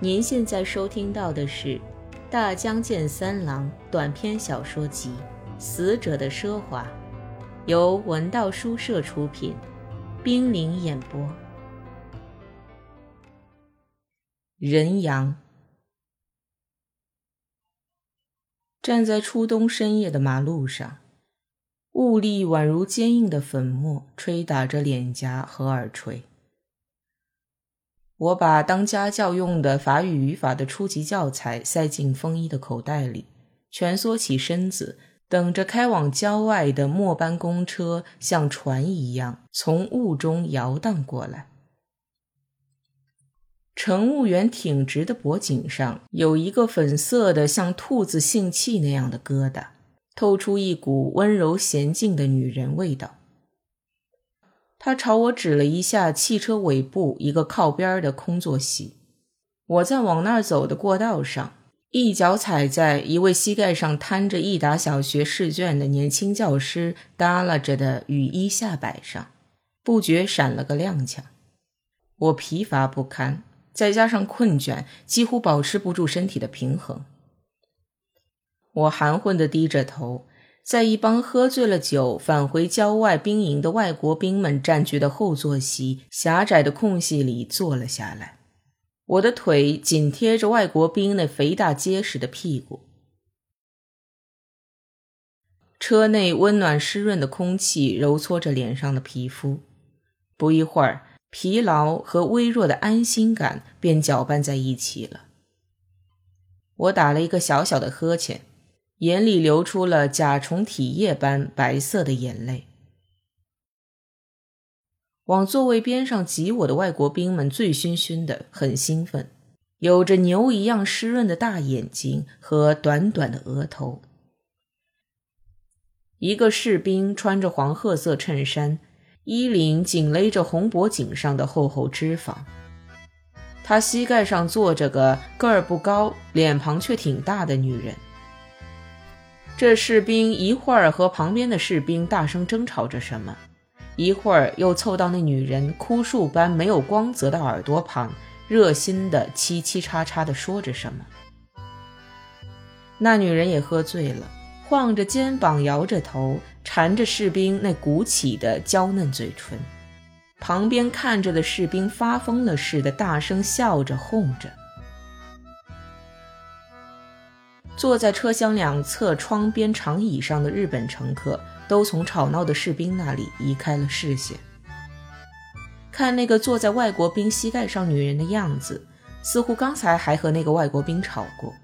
您现在收听到的是《大江健三郎》短篇小说集《死者的奢华》，由文道书社出品，冰凌演播。人阳站在初冬深夜的马路上，雾粒宛如坚硬的粉末，吹打着脸颊和耳垂。我把当家教用的法语语法的初级教材塞进风衣的口袋里，蜷缩起身子，等着开往郊外的末班公车像船一样从雾中摇荡过来。乘务员挺直的脖颈上有一个粉色的像兔子性器那样的疙瘩，透出一股温柔娴静的女人味道。他朝我指了一下汽车尾部一个靠边的空座席。我在往那儿走的过道上，一脚踩在一位膝盖上摊着一沓小学试卷的年轻教师耷拉着的雨衣下摆上，不觉闪了个踉跄。我疲乏不堪，再加上困倦，几乎保持不住身体的平衡。我含混地低着头。在一帮喝醉了酒返回郊外兵营的外国兵们占据的后座席狭窄的空隙里坐了下来，我的腿紧贴着外国兵那肥大结实的屁股。车内温暖湿润的空气揉搓着脸上的皮肤，不一会儿，疲劳和微弱的安心感便搅拌在一起了。我打了一个小小的呵欠。眼里流出了甲虫体液般白色的眼泪。往座位边上挤我的外国兵们醉醺醺的，很兴奋，有着牛一样湿润的大眼睛和短短的额头。一个士兵穿着黄褐色衬衫，衣领紧勒着红脖颈上的厚厚脂肪。他膝盖上坐着个个儿不高、脸庞却挺大的女人。这士兵一会儿和旁边的士兵大声争吵着什么，一会儿又凑到那女人枯树般没有光泽的耳朵旁，热心的叽叽喳喳地说着什么。那女人也喝醉了，晃着肩膀，摇着头，缠着士兵那鼓起的娇嫩嘴唇。旁边看着的士兵发疯了似的，大声笑着哄着。坐在车厢两侧窗边长椅上的日本乘客都从吵闹的士兵那里移开了视线，看那个坐在外国兵膝盖上女人的样子，似乎刚才还和那个外国兵吵过。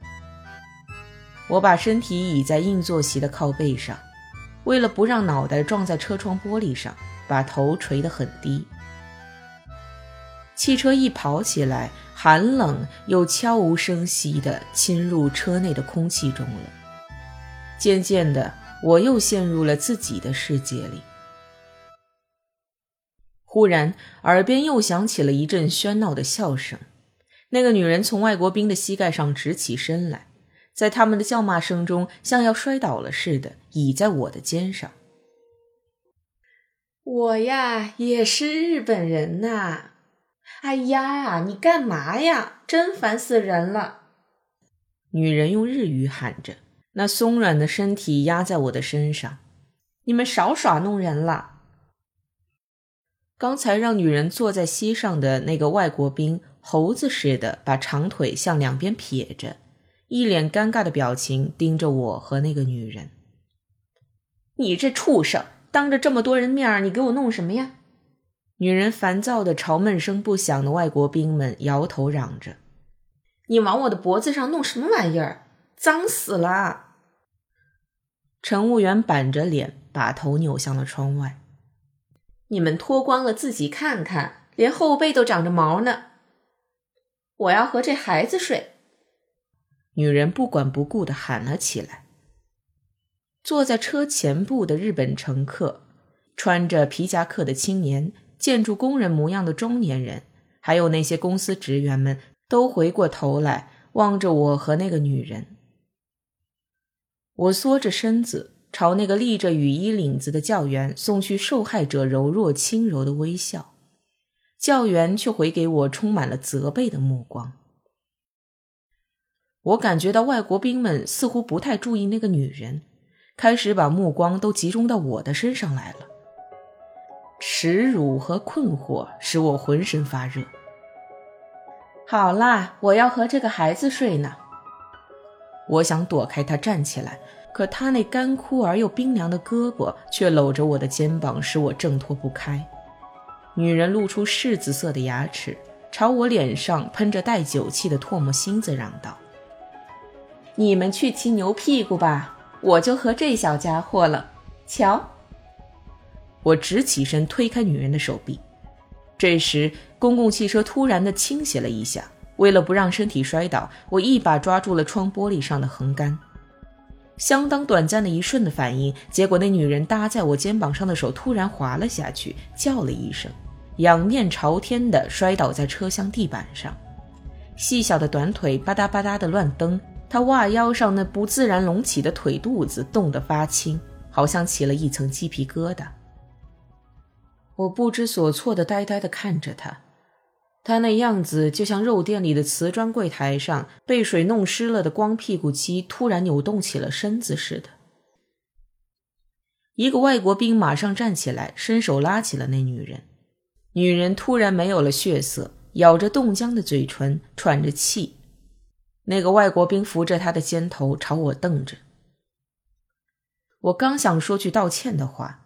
我把身体倚在硬座席的靠背上，为了不让脑袋撞在车窗玻璃上，把头垂得很低。汽车一跑起来。寒冷又悄无声息地侵入车内的空气中了。渐渐的，我又陷入了自己的世界里。忽然，耳边又响起了一阵喧闹的笑声。那个女人从外国兵的膝盖上直起身来，在他们的叫骂声中，像要摔倒了似的，倚在我的肩上。我呀，也是日本人呐。哎呀，你干嘛呀？真烦死人了！女人用日语喊着，那松软的身体压在我的身上。你们少耍弄人了！刚才让女人坐在膝上的那个外国兵，猴子似的把长腿向两边撇着，一脸尴尬的表情盯着我和那个女人。你这畜生，当着这么多人面，你给我弄什么呀？女人烦躁地朝闷声不响的外国兵们摇头嚷着：“你往我的脖子上弄什么玩意儿？脏死了！”乘务员板着脸，把头扭向了窗外。“你们脱光了自己看看，连后背都长着毛呢。”我要和这孩子睡。女人不管不顾地喊了起来。坐在车前部的日本乘客，穿着皮夹克的青年。建筑工人模样的中年人，还有那些公司职员们，都回过头来望着我和那个女人。我缩着身子，朝那个立着雨衣领子的教员送去受害者柔弱轻柔的微笑，教员却回给我充满了责备的目光。我感觉到外国兵们似乎不太注意那个女人，开始把目光都集中到我的身上来了。耻辱和困惑使我浑身发热。好啦，我要和这个孩子睡呢。我想躲开他站起来，可他那干枯而又冰凉的胳膊却搂着我的肩膀，使我挣脱不开。女人露出柿子色的牙齿，朝我脸上喷着带酒气的唾沫星子，嚷道：“你们去骑牛屁股吧，我就和这小家伙了。瞧！”我直起身推开女人的手臂。这时，公共汽车突然的倾斜了一下。为了不让身体摔倒，我一把抓住了窗玻璃上的横杆。相当短暂的一瞬的反应，结果那女人搭在我肩膀上的手突然滑了下去，叫了一声，仰面朝天的摔倒在车厢地板上。细小的短腿吧嗒吧嗒的乱蹬，她袜腰上那不自然隆起的腿肚子冻得发青，好像起了一层鸡皮疙瘩。我不知所措的呆呆的看着他。他那样子就像肉店里的瓷砖柜台上被水弄湿了的光屁股鸡突然扭动起了身子似的。一个外国兵马上站起来，伸手拉起了那女人。女人突然没有了血色，咬着冻僵的嘴唇，喘着气。那个外国兵扶着她的肩头，朝我瞪着。我刚想说句道歉的话。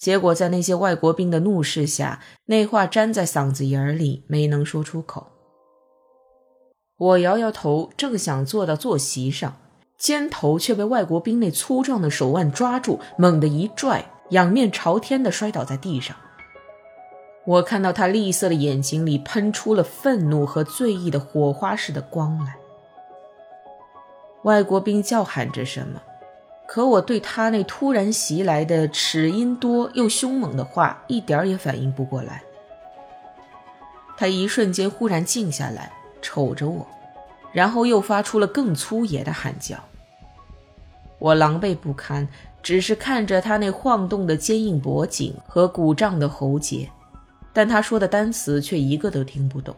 结果在那些外国兵的怒视下，那话粘在嗓子眼里，没能说出口。我摇摇头，正想坐到坐席上，肩头却被外国兵那粗壮的手腕抓住，猛地一拽，仰面朝天的摔倒在地上。我看到他栗色的眼睛里喷出了愤怒和醉意的火花似的光来。外国兵叫喊着什么。可我对他那突然袭来的齿音多又凶猛的话一点也反应不过来。他一瞬间忽然静下来，瞅着我，然后又发出了更粗野的喊叫。我狼狈不堪，只是看着他那晃动的坚硬脖颈和鼓胀的喉结，但他说的单词却一个都听不懂。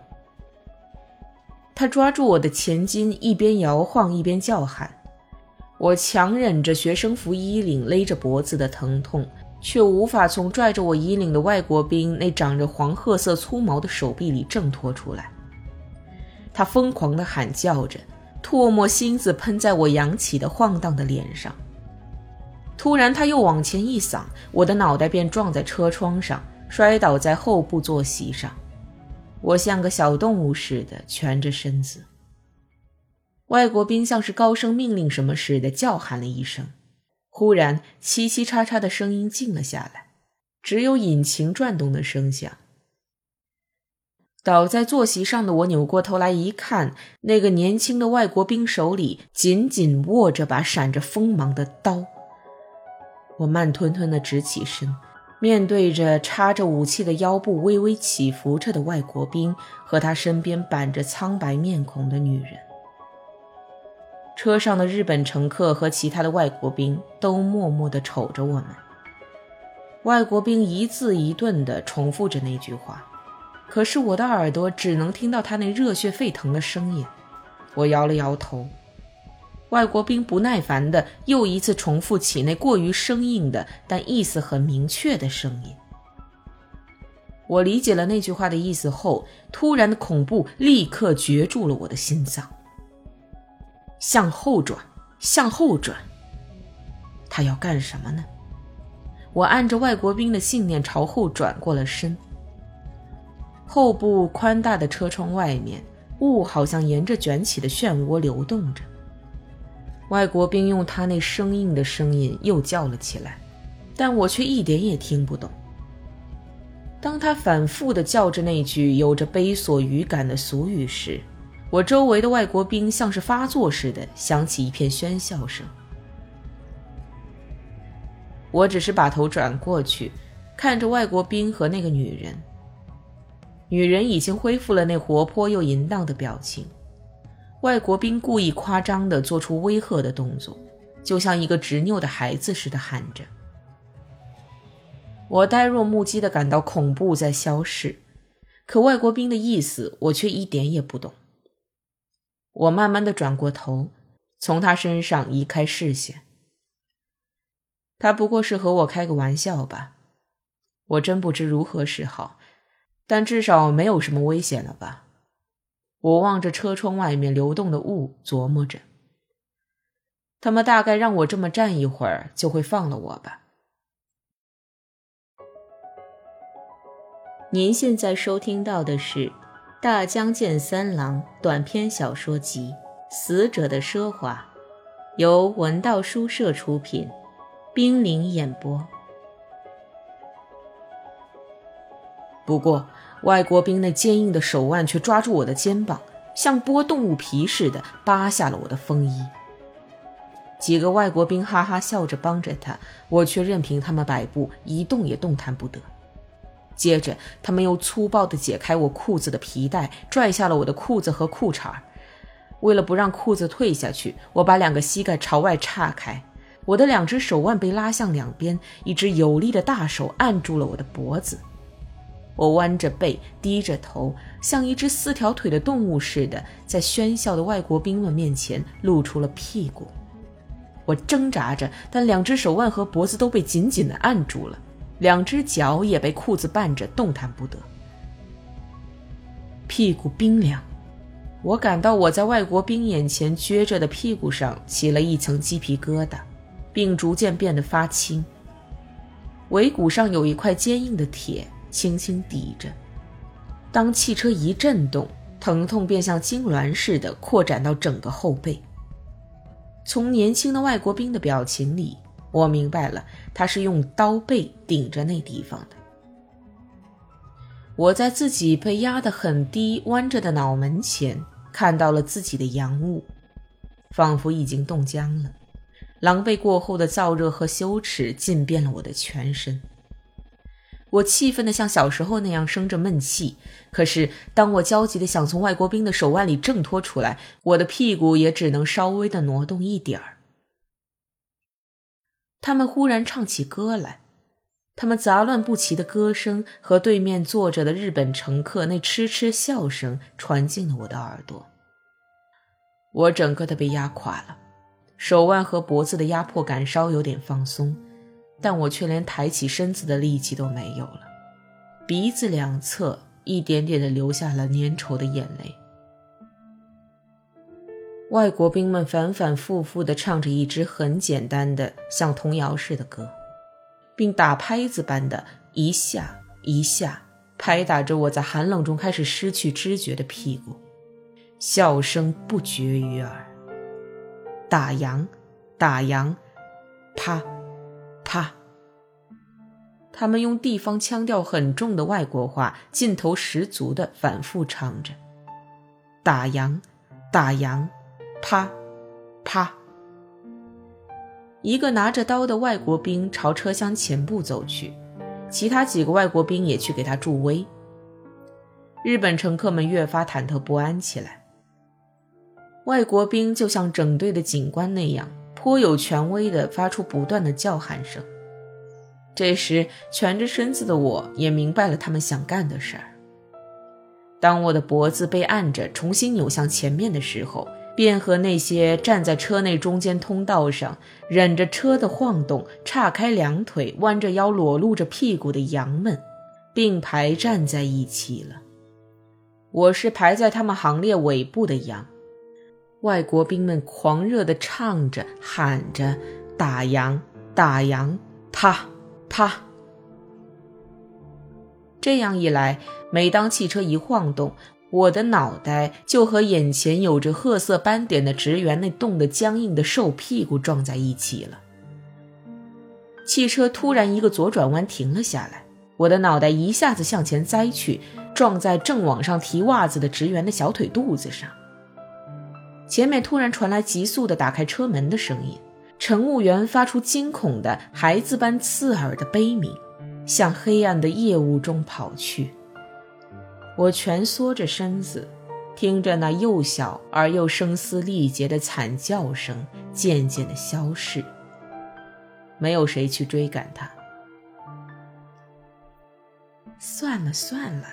他抓住我的前襟，一边摇晃一边叫喊。我强忍着学生服衣领勒着脖子的疼痛，却无法从拽着我衣领的外国兵那长着黄褐色粗毛的手臂里挣脱出来。他疯狂地喊叫着，唾沫星子喷在我扬起的晃荡的脸上。突然，他又往前一搡，我的脑袋便撞在车窗上，摔倒在后部坐席上。我像个小动物似的蜷着身子。外国兵像是高声命令什么似的叫喊了一声，忽然嘁嘁叉叉的声音静了下来，只有引擎转动的声响。倒在坐席上的我扭过头来一看，那个年轻的外国兵手里紧紧握着把闪着锋芒的刀。我慢吞吞地直起身，面对着插着武器的腰部微微起伏着的外国兵和他身边板着苍白面孔的女人。车上的日本乘客和其他的外国兵都默默地瞅着我们。外国兵一字一顿地重复着那句话，可是我的耳朵只能听到他那热血沸腾的声音。我摇了摇头。外国兵不耐烦地又一次重复起那过于生硬的但意思很明确的声音。我理解了那句话的意思后，突然的恐怖立刻攫住了我的心脏。向后转，向后转。他要干什么呢？我按着外国兵的信念朝后转过了身。后部宽大的车窗外面，雾好像沿着卷起的漩涡流动着。外国兵用他那生硬的声音又叫了起来，但我却一点也听不懂。当他反复地叫着那句有着悲索语感的俗语时，我周围的外国兵像是发作似的，响起一片喧笑声。我只是把头转过去，看着外国兵和那个女人。女人已经恢复了那活泼又淫荡的表情。外国兵故意夸张地做出威吓的动作，就像一个执拗的孩子似的喊着。我呆若木鸡地感到恐怖在消逝，可外国兵的意思我却一点也不懂。我慢慢的转过头，从他身上移开视线。他不过是和我开个玩笑吧，我真不知如何是好，但至少没有什么危险了吧？我望着车窗外面流动的雾，琢磨着。他们大概让我这么站一会儿，就会放了我吧。您现在收听到的是《大江健三郎》短篇小说集《死者的奢华》，由文道书社出品。冰凌演播。不过，外国兵那坚硬的手腕却抓住我的肩膀，像剥动物皮似的扒下了我的风衣。几个外国兵哈哈笑着帮着他，我却任凭他们摆布，一动也动弹不得。接着，他们又粗暴地解开我裤子的皮带，拽下了我的裤子和裤衩为了不让裤子退下去，我把两个膝盖朝外岔开。我的两只手腕被拉向两边，一只有力的大手按住了我的脖子。我弯着背，低着头，像一只四条腿的动物似的，在喧嚣的外国兵们面前露出了屁股。我挣扎着，但两只手腕和脖子都被紧紧地按住了，两只脚也被裤子绊着，动弹不得。屁股冰凉，我感到我在外国兵眼前撅着的屁股上起了一层鸡皮疙瘩。并逐渐变得发青。尾骨上有一块坚硬的铁，轻轻抵着。当汽车一震动，疼痛便像痉挛似的扩展到整个后背。从年轻的外国兵的表情里，我明白了，他是用刀背顶着那地方的。我在自己被压得很低、弯着的脑门前，看到了自己的阳物，仿佛已经冻僵了。狼狈过后的燥热和羞耻浸遍了我的全身，我气愤的像小时候那样生着闷气。可是，当我焦急的想从外国兵的手腕里挣脱出来，我的屁股也只能稍微的挪动一点儿。他们忽然唱起歌来，他们杂乱不齐的歌声和对面坐着的日本乘客那痴痴笑声传进了我的耳朵。我整个的被压垮了。手腕和脖子的压迫感稍有点放松，但我却连抬起身子的力气都没有了。鼻子两侧一点点的流下了粘稠的眼泪。外国兵们反反复复地唱着一支很简单的像童谣似的歌，并打拍子般的一下一下拍打着我在寒冷中开始失去知觉的屁股，笑声不绝于耳。打烊，打烊，啪，啪。他们用地方腔调很重的外国话，劲头十足的反复唱着：“打烊，打烊，啪，啪。”一个拿着刀的外国兵朝车厢前部走去，其他几个外国兵也去给他助威。日本乘客们越发忐忑不安起来。外国兵就像整队的警官那样，颇有权威地发出不断的叫喊声。这时，蜷着身子的我也明白了他们想干的事儿。当我的脖子被按着重新扭向前面的时候，便和那些站在车内中间通道上，忍着车的晃动，岔开两腿，弯着腰，裸露着屁股的羊们，并排站在一起了。我是排在他们行列尾部的羊。外国兵们狂热地唱着、喊着：“打羊，打羊，啪，啪！”这样一来，每当汽车一晃动，我的脑袋就和眼前有着褐色斑点的职员那冻得僵硬的瘦屁股撞在一起了。汽车突然一个左转弯停了下来，我的脑袋一下子向前栽去，撞在正往上提袜子的职员的小腿肚子上。前面突然传来急速的打开车门的声音，乘务员发出惊恐的孩子般刺耳的悲鸣，向黑暗的夜雾中跑去。我蜷缩着身子，听着那幼小而又声嘶力竭的惨叫声渐渐的消逝。没有谁去追赶他。算了算了，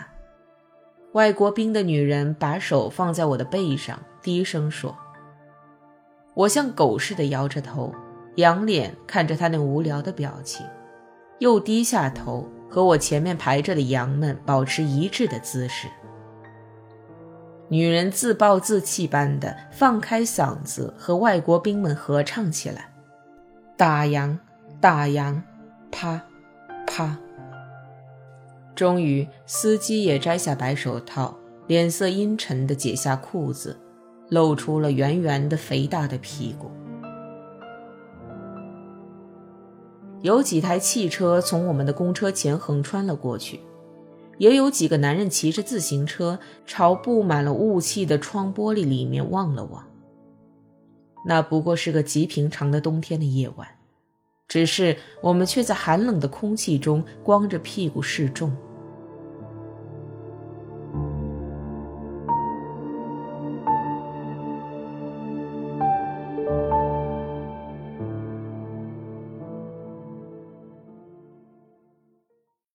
外国兵的女人把手放在我的背上，低声说：“我像狗似的摇着头，仰脸看着他那无聊的表情，又低下头，和我前面排着的羊们保持一致的姿势。”女人自暴自弃般的放开嗓子和外国兵们合唱起来：“打羊，打羊，啪，啪。”终于，司机也摘下白手套，脸色阴沉地解下裤子，露出了圆圆的、肥大的屁股。有几台汽车从我们的公车前横穿了过去，也有几个男人骑着自行车朝布满了雾气的窗玻璃里面望了望。那不过是个极平常的冬天的夜晚，只是我们却在寒冷的空气中光着屁股示众。